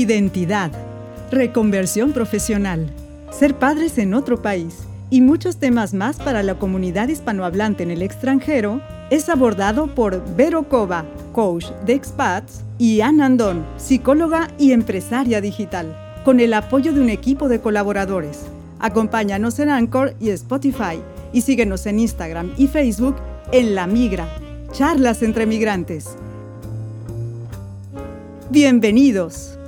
identidad, reconversión profesional, ser padres en otro país y muchos temas más para la comunidad hispanohablante en el extranjero es abordado por Vero Cova, coach de expats, y Ann Andón, psicóloga y empresaria digital, con el apoyo de un equipo de colaboradores. Acompáñanos en Anchor y Spotify y síguenos en Instagram y Facebook en La Migra, charlas entre migrantes. Bienvenidos.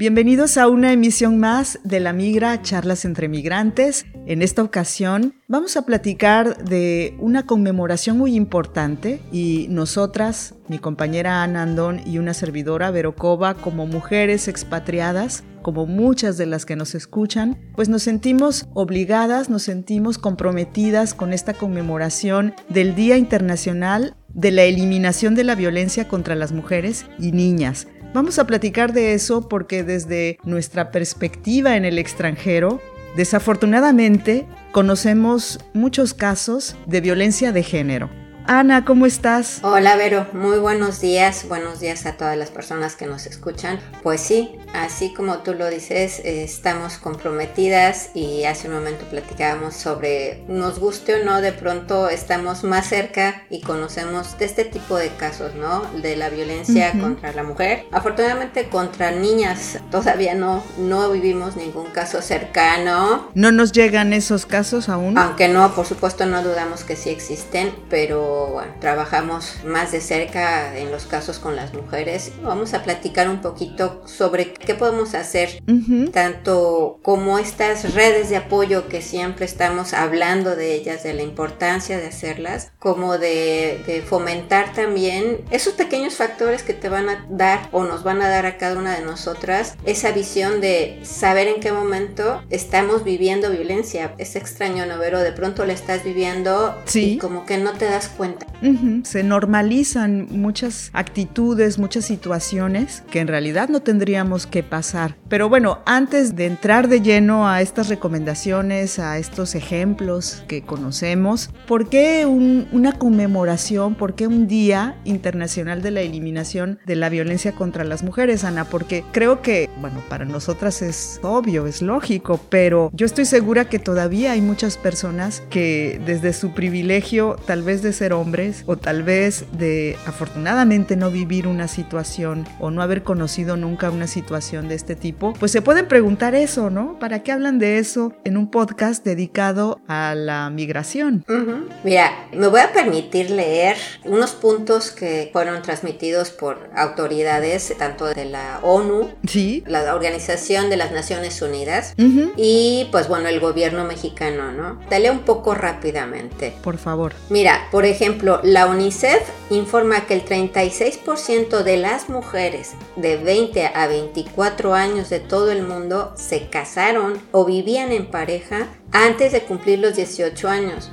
Bienvenidos a una emisión más de La Migra, Charlas entre Migrantes. En esta ocasión vamos a platicar de una conmemoración muy importante y nosotras, mi compañera Ana Andón y una servidora Verocova, como mujeres expatriadas, como muchas de las que nos escuchan, pues nos sentimos obligadas, nos sentimos comprometidas con esta conmemoración del Día Internacional de la Eliminación de la Violencia contra las Mujeres y Niñas. Vamos a platicar de eso porque desde nuestra perspectiva en el extranjero, desafortunadamente conocemos muchos casos de violencia de género. Ana, ¿cómo estás? Hola, Vero. Muy buenos días. Buenos días a todas las personas que nos escuchan. Pues sí, así como tú lo dices, eh, estamos comprometidas y hace un momento platicábamos sobre, nos guste o no, de pronto estamos más cerca y conocemos de este tipo de casos, ¿no? De la violencia contra la mujer. Afortunadamente contra niñas todavía no, no vivimos ningún caso cercano. ¿No nos llegan esos casos aún? Aunque no, por supuesto no dudamos que sí existen, pero bueno, trabajamos más de cerca en los casos con las mujeres. Vamos a platicar un poquito sobre qué podemos hacer, tanto como estas redes de apoyo que siempre estamos hablando de ellas, de la importancia de hacerlas, como de, de fomentar también esos pequeños factores que te van a dar o nos van a dar a cada una de nosotras esa visión de saber en qué momento estamos viviendo violencia. Es extraño, ¿no? Pero de pronto la estás viviendo y como que no te das cuenta se normalizan muchas actitudes, muchas situaciones que en realidad no tendríamos que pasar. Pero bueno, antes de entrar de lleno a estas recomendaciones, a estos ejemplos que conocemos, ¿por qué una conmemoración, por qué un Día Internacional de la Eliminación de la Violencia contra las Mujeres, Ana? Porque creo que, bueno, para nosotras es obvio, es lógico, pero yo estoy segura que todavía hay muchas personas que desde su privilegio, tal vez de ser hombres o tal vez de afortunadamente no vivir una situación o no haber conocido nunca una situación de este tipo, pues se pueden preguntar eso, ¿no? ¿Para qué hablan de eso en un podcast dedicado a la migración? Mira, me voy a permitir leer unos puntos que fueron transmitidos por autoridades tanto de la ONU, ¿Sí? la Organización de las Naciones Unidas y pues bueno, el gobierno mexicano, ¿no? Dale un poco rápidamente. Por favor. Mira, por ejemplo, ejemplo, la UNICEF informa que el 36% de las mujeres de 20 a 24 años de todo el mundo se casaron o vivían en pareja antes de cumplir los 18 años.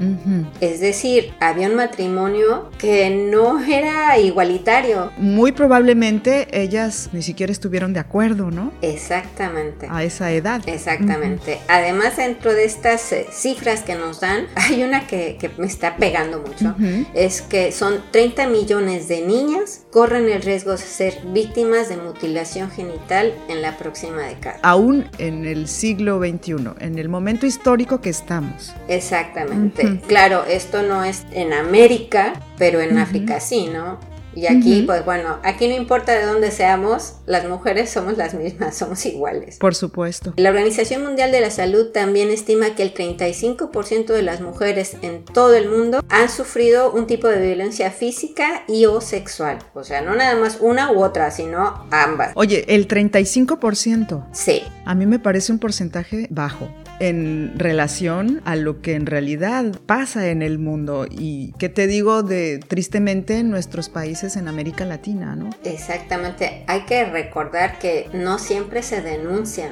Es decir, había un matrimonio que no era igualitario. Muy probablemente ellas ni siquiera estuvieron de acuerdo, ¿no? Exactamente. A esa edad. Exactamente. Además, dentro de estas eh, cifras que nos dan, hay una que, me está pegando mucho. Es que son 30 millones de niñas corren el riesgo de ser víctimas de mutilación genital en la próxima década. Aún en el siglo XXI, en el momento histórico que estamos. Exactamente. Claro, esto no es en América, pero en África sí, ¿no? Y aquí, pues bueno, aquí no importa de dónde seamos, las mujeres somos las mismas, somos iguales. Por supuesto. La Organización Mundial de la Salud también estima que el 35% de las mujeres en todo el mundo han sufrido un tipo de violencia física y o sexual. O sea, no nada más una u otra, sino ambas. Oye, el 35%. Sí. A mí me parece un porcentaje bajo en relación a lo que en realidad pasa en el mundo y que te digo de tristemente en nuestros países en América Latina, ¿no? Exactamente, hay que recordar que no siempre se denuncia,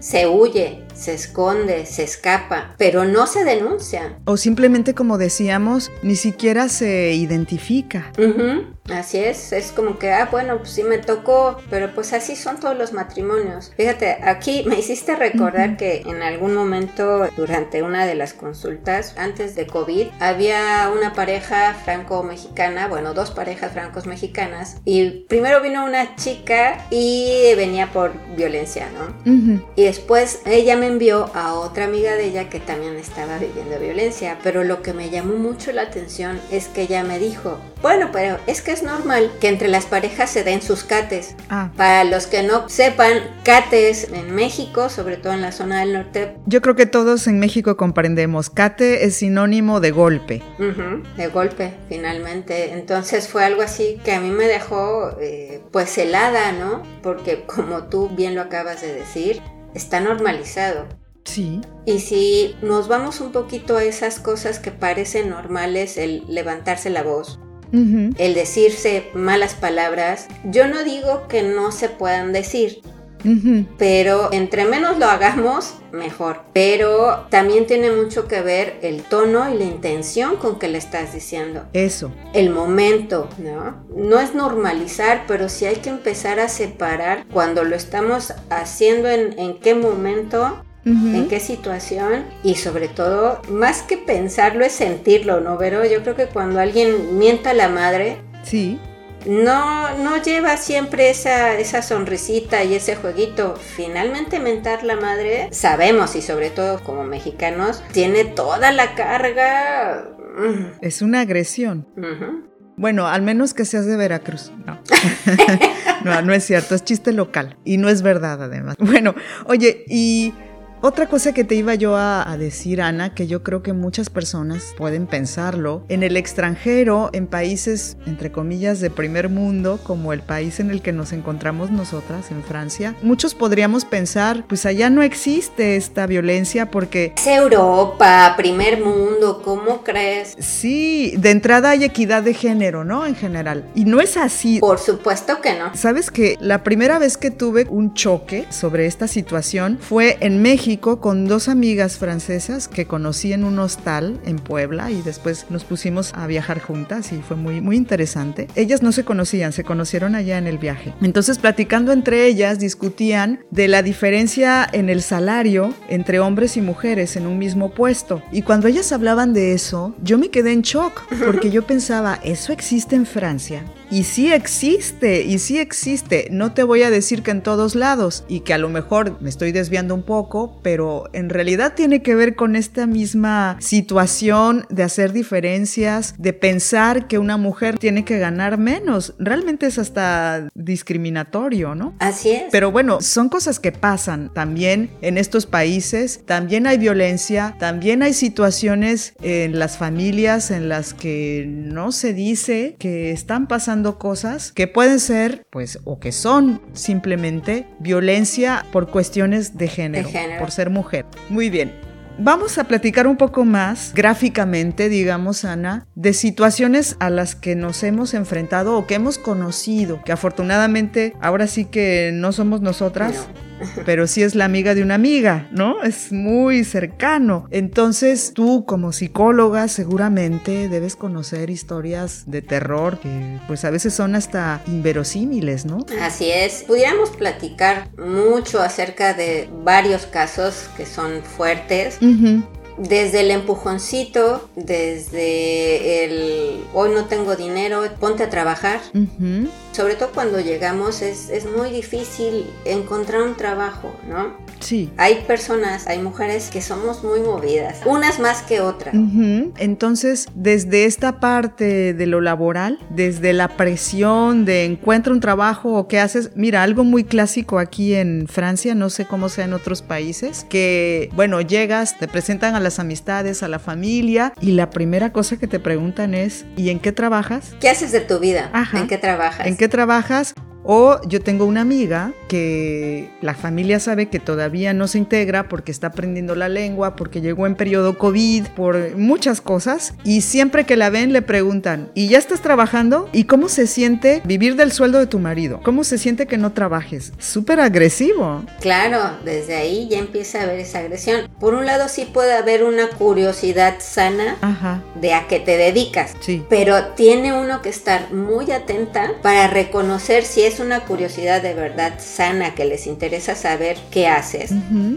se huye, se esconde, se escapa, pero no se denuncia. O simplemente, como decíamos, ni siquiera se identifica. Así es, es como que, ah, bueno, pues sí me tocó, pero pues así son todos los matrimonios. Fíjate, aquí me hiciste recordar que en algún momento durante una de las consultas, antes de COVID, había una pareja franco-mexicana, bueno, dos parejas francos-mexicanas, y primero vino una chica y venía por violencia, ¿no? Y después ella me envió a otra amiga de ella que también estaba viviendo violencia, pero lo que me llamó mucho la atención es que ella me dijo, bueno, pero es que es normal que entre las parejas se den sus cates. Ah. Para los que no sepan, cates en México, sobre todo en la zona del norte. Yo creo que todos en México comprendemos, cate es sinónimo de golpe. de golpe, finalmente. Entonces fue algo así que a mí me dejó eh, pues helada, ¿no? Porque como tú bien lo acabas de decir, está normalizado. Sí. Y si nos vamos un poquito a esas cosas que parecen normales, el levantarse la voz, el decirse malas palabras, yo no digo que no se puedan decir. Pero entre menos lo hagamos, mejor. Pero también tiene mucho que ver el tono y la intención con que le estás diciendo. Eso. El momento, ¿no? No es normalizar, pero sí hay que empezar a separar cuando lo estamos haciendo en, en qué momento en qué situación y sobre todo, más que pensarlo es sentirlo, ¿no, Vero? Yo creo que cuando alguien mienta a la madre, sí. No, no lleva siempre esa, esa sonrisita y ese jueguito. Finalmente mentar la madre, sabemos y sobre todo como mexicanos, tiene toda la carga. Mm. Es una agresión. Bueno, al menos que seas de Veracruz. No. no, no es cierto, es chiste local y no es verdad además. Bueno, oye, y otra cosa que te iba yo a, decir, Ana, que yo creo que muchas personas pueden pensarlo, en el extranjero, en países, entre comillas, de primer mundo, como el país en el que nos encontramos nosotras, en Francia, muchos podríamos pensar, pues allá no existe esta violencia porque... Es Europa, primer mundo, ¿cómo crees? Sí, de entrada hay equidad de género, ¿no? En general. Y no es así. Por supuesto que no. Sabes que la primera vez que tuve un choque sobre esta situación fue en México con dos amigas francesas que conocí en un hostal en Puebla y después nos pusimos a viajar juntas y fue muy, muy interesante. Ellas no se conocían, se conocieron allá en el viaje. Entonces, platicando entre ellas, discutían de la diferencia en el salario entre hombres y mujeres en un mismo puesto. Y cuando ellas hablaban de eso, yo me quedé en shock porque yo pensaba, ¿eso existe en Francia? Y sí existe, y sí existe. No te voy a decir que en todos lados y que a lo mejor me estoy desviando un poco, pero en realidad tiene que ver con esta misma situación de hacer diferencias, de pensar que una mujer tiene que ganar menos. Realmente es hasta discriminatorio, ¿no? Así es. Pero bueno, son cosas que pasan también en estos países. También hay violencia, también hay situaciones en las familias en las que no se dice que están pasando cosas que pueden ser, pues, o que son simplemente violencia por cuestiones de género, por ser mujer. Muy bien. Vamos a platicar un poco más gráficamente, digamos, Ana, de situaciones a las que nos hemos enfrentado o que hemos conocido, que afortunadamente ahora sí que no somos nosotras, pero sí es la amiga de una amiga, ¿no? Es muy cercano. Entonces tú como psicóloga seguramente debes conocer historias de terror que pues a veces son hasta inverosímiles, ¿no? Así es. Pudiéramos platicar mucho acerca de varios casos que son fuertes desde el empujoncito, desde el hoy no tengo dinero, ponte a trabajar. Sobre todo cuando llegamos es, es, muy difícil encontrar un trabajo, ¿no? Sí. Hay personas, hay mujeres que somos muy movidas, unas más que otras. Entonces, desde esta parte de lo laboral, desde la presión de encuentra un trabajo o qué haces, mira, algo muy clásico aquí en Francia, no sé cómo sea en otros países, que, bueno, llegas, te presentan a la amistades, a la familia y la primera cosa que te preguntan es ¿y en qué trabajas? ¿Qué haces de tu vida? ¿En qué trabajas? ¿En qué trabajas? O yo tengo una amiga que la familia sabe que todavía no se integra porque está aprendiendo la lengua, porque llegó en periodo COVID, por muchas cosas. Y siempre que la ven le preguntan, ¿y ya estás trabajando? ¿Y cómo se siente vivir del sueldo de tu marido? ¿Cómo se siente que no trabajes? Súper agresivo. Claro, desde ahí ya empieza a haber esa agresión. Por un lado sí puede haber una curiosidad sana de a qué te dedicas. Sí. Pero tiene uno que estar muy atenta para reconocer si es una curiosidad de verdad sana que les interesa saber qué haces,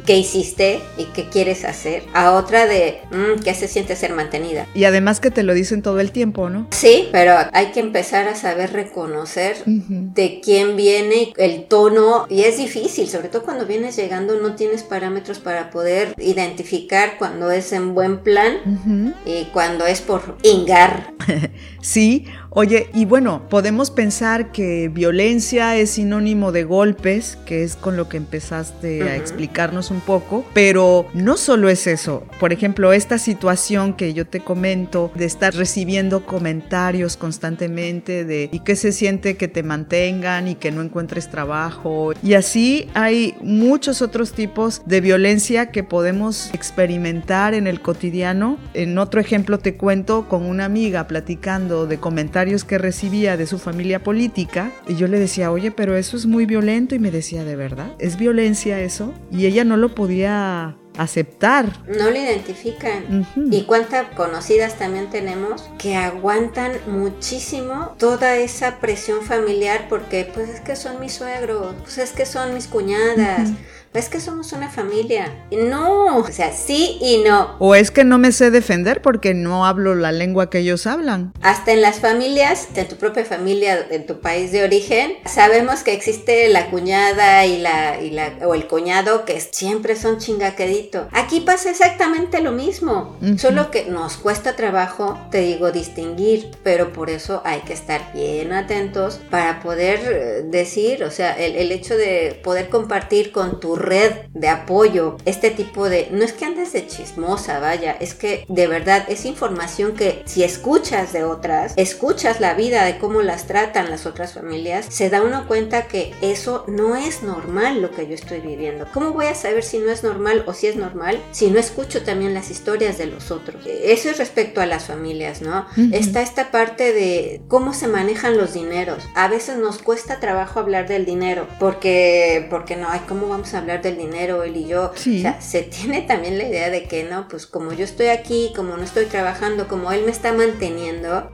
qué hiciste y qué quieres hacer, a otra de mm, qué se siente ser mantenida. Y además que te lo dicen todo el tiempo, ¿no? Sí, pero hay que empezar a saber reconocer de quién viene el tono y es difícil, sobre todo cuando vienes llegando no tienes parámetros para poder identificar cuando es en buen plan y cuando es por ingar. sí, Oye, y bueno, podemos pensar que violencia es sinónimo de golpes, que es con lo que empezaste a explicarnos un poco, pero no solo es eso. Por ejemplo, esta situación que yo te comento de estar recibiendo comentarios constantemente de ¿y qué se siente que te mantengan y que no encuentres trabajo? Y así hay muchos otros tipos de violencia que podemos experimentar en el cotidiano. En otro ejemplo te cuento con una amiga platicando de comentarios que recibía de su familia política y yo le decía, oye, pero eso es muy violento y me decía, ¿de verdad? ¿Es violencia eso? Y ella no lo podía aceptar. No lo identifican. Y cuántas conocidas también tenemos que aguantan muchísimo toda esa presión familiar porque pues es que son mis suegros, pues es que son mis cuñadas es que somos una familia. No, o sea, sí y no. O es que no me sé defender porque no hablo la lengua que ellos hablan. Hasta en las familias, en tu propia familia, en tu país de origen, sabemos que existe la cuñada y la, y la o el cuñado que siempre son chingaquedito. Aquí pasa exactamente lo mismo, solo que nos cuesta trabajo, te digo, distinguir, pero por eso hay que estar bien atentos para poder eh, decir, o sea, el, el hecho de poder compartir con tu red de apoyo, este tipo de, no es que andes de chismosa, vaya, es que de verdad es información que si escuchas de otras, escuchas la vida de cómo las tratan las otras familias, se da uno cuenta que eso no es normal lo que yo estoy viviendo. ¿Cómo voy a saber si no es normal o si es normal si no escucho también las historias de los otros? Eso es respecto a las familias, ¿no? Está esta parte de cómo se manejan los dineros. A veces nos cuesta trabajo hablar del dinero porque, porque no, hay ¿cómo vamos a hablar? Del dinero, él y yo. O sea, se tiene también la idea de que no, pues como yo estoy aquí, como no estoy trabajando, como él me está manteniendo,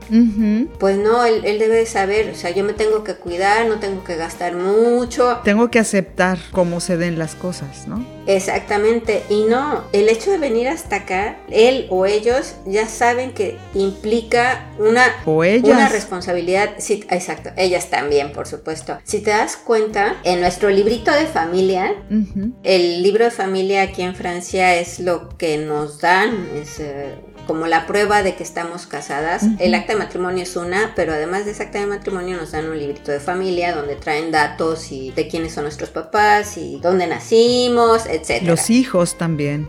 pues no, él, él, debe saber, o sea, yo me tengo que cuidar, no tengo que gastar mucho. Tengo que aceptar cómo se den las cosas, ¿no? Exactamente, y no, el hecho de venir hasta acá, él o ellos ya saben que implica una, una responsabilidad, sí, exacto, ellas también, por supuesto. Si te das cuenta, en nuestro librito de familia, el libro de familia aquí en Francia es lo que nos dan, es eh, como la prueba de que estamos casadas. El acta de matrimonio es una, pero además de ese acta de matrimonio nos dan un librito de familia donde traen datos y de quiénes son nuestros papás y dónde nacimos, etc. Los hijos también.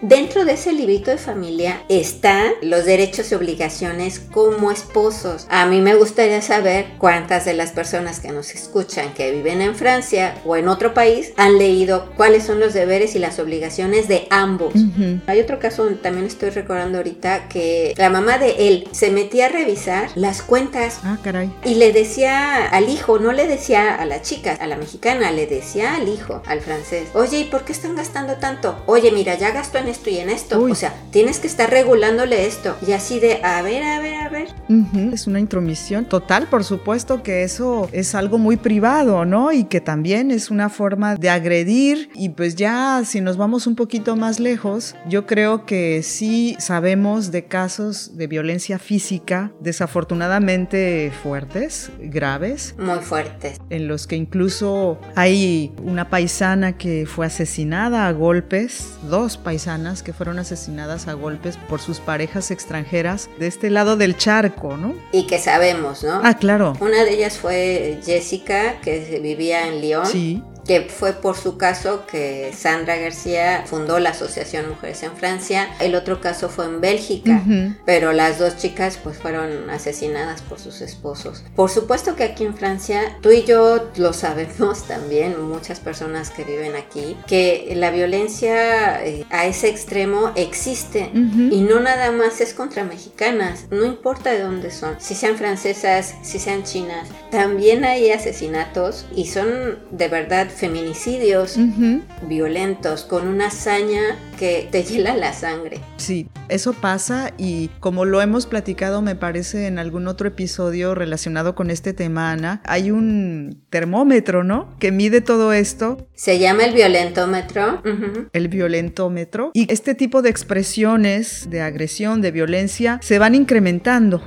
Dentro de ese librito de familia están los derechos y obligaciones como esposos. A mí me gustaría saber cuántas de las personas que nos escuchan que viven en Francia o en otro país han leído cuáles son los deberes y las obligaciones de ambos. Hay otro caso donde también estoy recordando ahorita que la mamá de él se metía a revisar las cuentas. Ah, caray. Y le decía al hijo, no le decía a la chica, a la mexicana, le decía al hijo, al francés, oye, ¿y por qué están gastando tanto? Oye, mira, ya gastó en esto y en esto. O sea, tienes que estar regulándole esto. Y así de, a ver, a ver, a ver. Es una intromisión total, por supuesto que eso es algo muy privado, ¿no? Y que también es una forma de agredir. Y pues ya, si nos vamos un poquito más lejos, yo creo que sí sabemos de casos de violencia física desafortunadamente fuertes, graves. Muy fuertes. En los que incluso hay una paisana que fue asesinada a golpes, dos paisanas que fueron asesinadas a golpes por sus parejas extranjeras de este lado del charco, ¿no? Y que sabemos, ¿no? Ah, claro. Una de ellas fue Jessica, que vivía en Lyon. Sí que fue por su caso que Sandra García fundó la Asociación Mujeres en Francia. El otro caso fue en Bélgica, pero las dos chicas pues fueron asesinadas por sus esposos. Por supuesto que aquí en Francia, tú y yo lo sabemos también, muchas personas que viven aquí, que la violencia eh, a ese extremo existe y no nada más es contra mexicanas, no importa de dónde son, si sean francesas, si sean chinas, también hay asesinatos y son de verdad feminicidios violentos con una hazaña que te hiela la sangre. Sí, eso pasa y como lo hemos platicado me parece en algún otro episodio relacionado con este tema, Ana, hay un termómetro, ¿no? Que mide todo esto. Se llama el violentómetro. El violentómetro. Y este tipo de expresiones de agresión, de violencia, se van incrementando,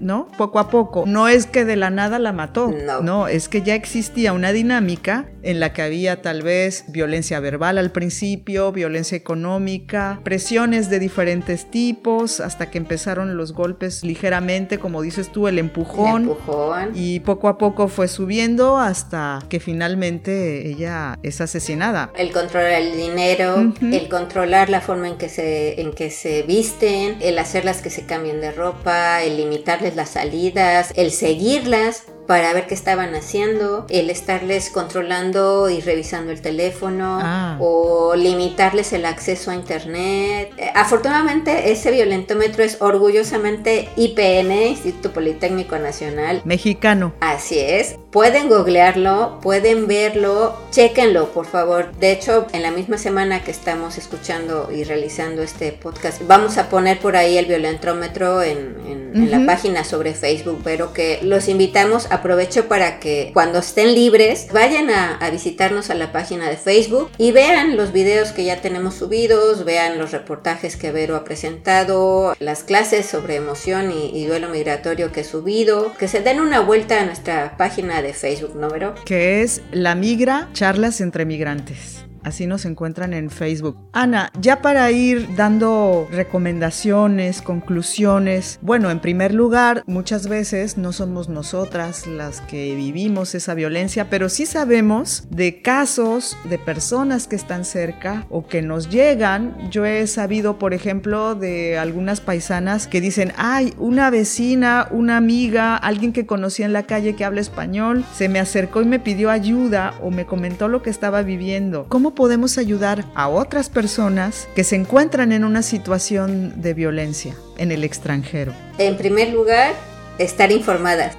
¿no? Poco a poco. No es que de la nada la mató, no. no, es que ya existía una dinámica en la que había tal vez violencia verbal al principio, violencia económica, presiones de diferentes tipos, hasta que empezaron los golpes ligeramente, como dices tú, el empujón. empujón. Y poco a poco fue subiendo hasta que finalmente ella es asesinada. El controlar el dinero, el controlar la forma en que se, en que se visten, el hacerlas que se cambien de ropa, el limitarles las salidas, el seguirlas para ver qué estaban haciendo, el estarles controlando y revisando el teléfono ah. o limitarles el acceso a internet. Eh, afortunadamente ese violentómetro es orgullosamente IPN, Instituto Politécnico Nacional. Mexicano. Así es. Pueden googlearlo, pueden verlo, chequenlo por favor. De hecho, en la misma semana que estamos escuchando y realizando este podcast, vamos a poner por ahí el violentómetro en, la página sobre Facebook, pero que los invitamos a aprovecho para que cuando estén libres vayan a, visitarnos a la página de Facebook y vean los videos que ya tenemos subidos, vean los reportajes que Vero ha presentado, las clases sobre emoción y, duelo migratorio que he subido, que se den una vuelta a nuestra página de Facebook, ¿no, Vero? Que es La Migra, charlas entre migrantes. Así nos encuentran en Facebook. Ana, ya para ir dando recomendaciones, conclusiones, bueno, en primer lugar, muchas veces no somos nosotras las que vivimos esa violencia, pero sí sabemos de casos de personas que están cerca o que nos llegan. Yo he sabido, por ejemplo, de algunas paisanas que dicen, ay, una vecina, una amiga, alguien que conocía en la calle que habla español, se me acercó y me pidió ayuda o me comentó lo que estaba viviendo. ¿Cómo podemos ayudar a otras personas que se encuentran en una situación de violencia en el extranjero? En primer lugar, estar informadas,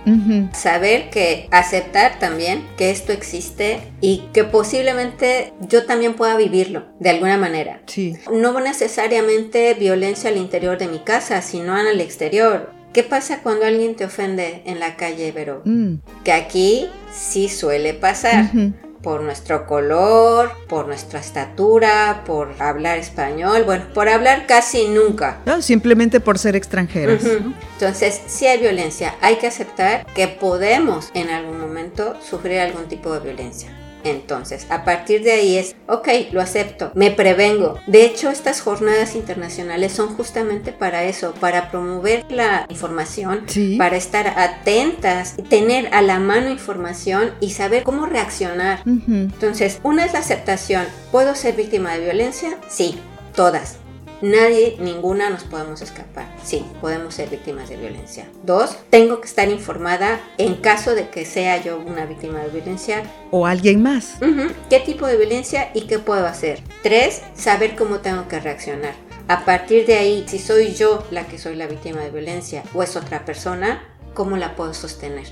saber que aceptar también que esto existe y que posiblemente yo también pueda vivirlo de alguna manera. Sí. No necesariamente violencia al interior de mi casa, sino el exterior. ¿Qué pasa cuando alguien te ofende en la calle, pero mm. Que aquí sí suele pasar por nuestro color, por nuestra estatura, por hablar español, bueno, por hablar casi nunca. No, simplemente por ser extranjeros. Entonces, si hay violencia, hay que aceptar que podemos en algún momento sufrir algún tipo de violencia. Entonces, a partir de ahí es, ok, lo acepto, me prevengo. De hecho, estas jornadas internacionales son justamente para eso, para promover la información, para estar atentas, tener a la mano información y saber cómo reaccionar. Entonces, una es la aceptación. ¿Puedo ser víctima de violencia? Sí, todas. Nadie, ninguna nos podemos escapar. Sí, podemos ser víctimas de violencia. Dos, tengo que estar informada en caso de que sea yo una víctima de violencia. O alguien más. ¿Qué tipo de violencia y qué puedo hacer? Tres, saber cómo tengo que reaccionar. A partir de ahí, si soy yo la que soy la víctima de violencia o es otra persona, ¿cómo la puedo sostener?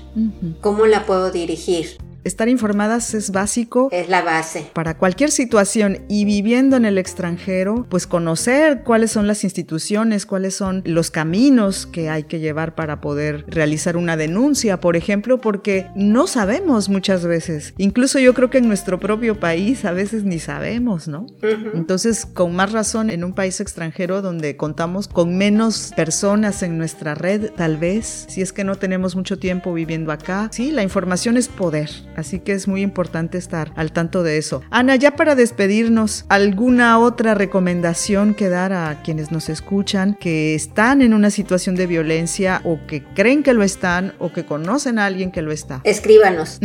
¿Cómo la puedo dirigir? Estar informadas es básico. Es la base. Para cualquier situación y viviendo en el extranjero, pues conocer cuáles son las instituciones, cuáles son los caminos que hay que llevar para poder realizar una denuncia, por ejemplo, porque no sabemos muchas veces. Incluso yo creo que en nuestro propio país a veces ni sabemos, ¿no? Entonces, con más razón en un país extranjero donde contamos con menos personas en nuestra red, tal vez, si es que no tenemos mucho tiempo viviendo acá, sí, la información es poder. Así que es muy importante estar al tanto de eso. Ana, ya para despedirnos, ¿alguna otra recomendación que dar a quienes nos escuchan que están en una situación de violencia o que creen que lo están o que conocen a alguien que lo está? Escríbanos.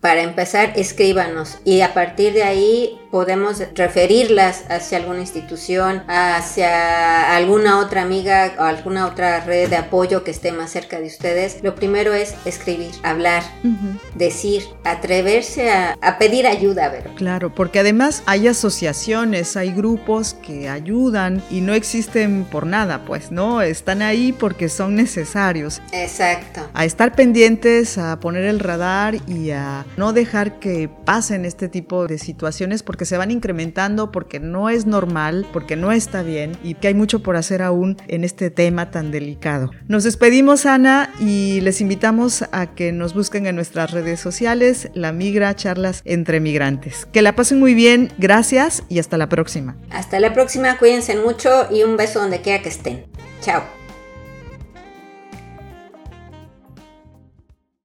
Para empezar, escríbanos y a partir de ahí podemos referirlas hacia alguna institución, hacia alguna otra amiga o alguna otra red de apoyo que esté más cerca de ustedes. Lo primero es escribir, hablar, decir, atreverse a, pedir ayuda. ¿verdad? Claro, porque además hay asociaciones, hay grupos que ayudan y no existen por nada, pues, ¿no? Están ahí porque son necesarios. Exacto. A estar pendientes, a poner el radar y a no dejar que pasen este tipo de situaciones se van incrementando, porque no es normal, porque no está bien y que hay mucho por hacer aún en este tema tan delicado. Nos despedimos, Ana, y les invitamos a que nos busquen en nuestras redes sociales, La Migra, charlas entre migrantes. Que la pasen muy bien, gracias y hasta la próxima. Hasta la próxima, cuídense mucho y un beso donde quiera que estén. Chao.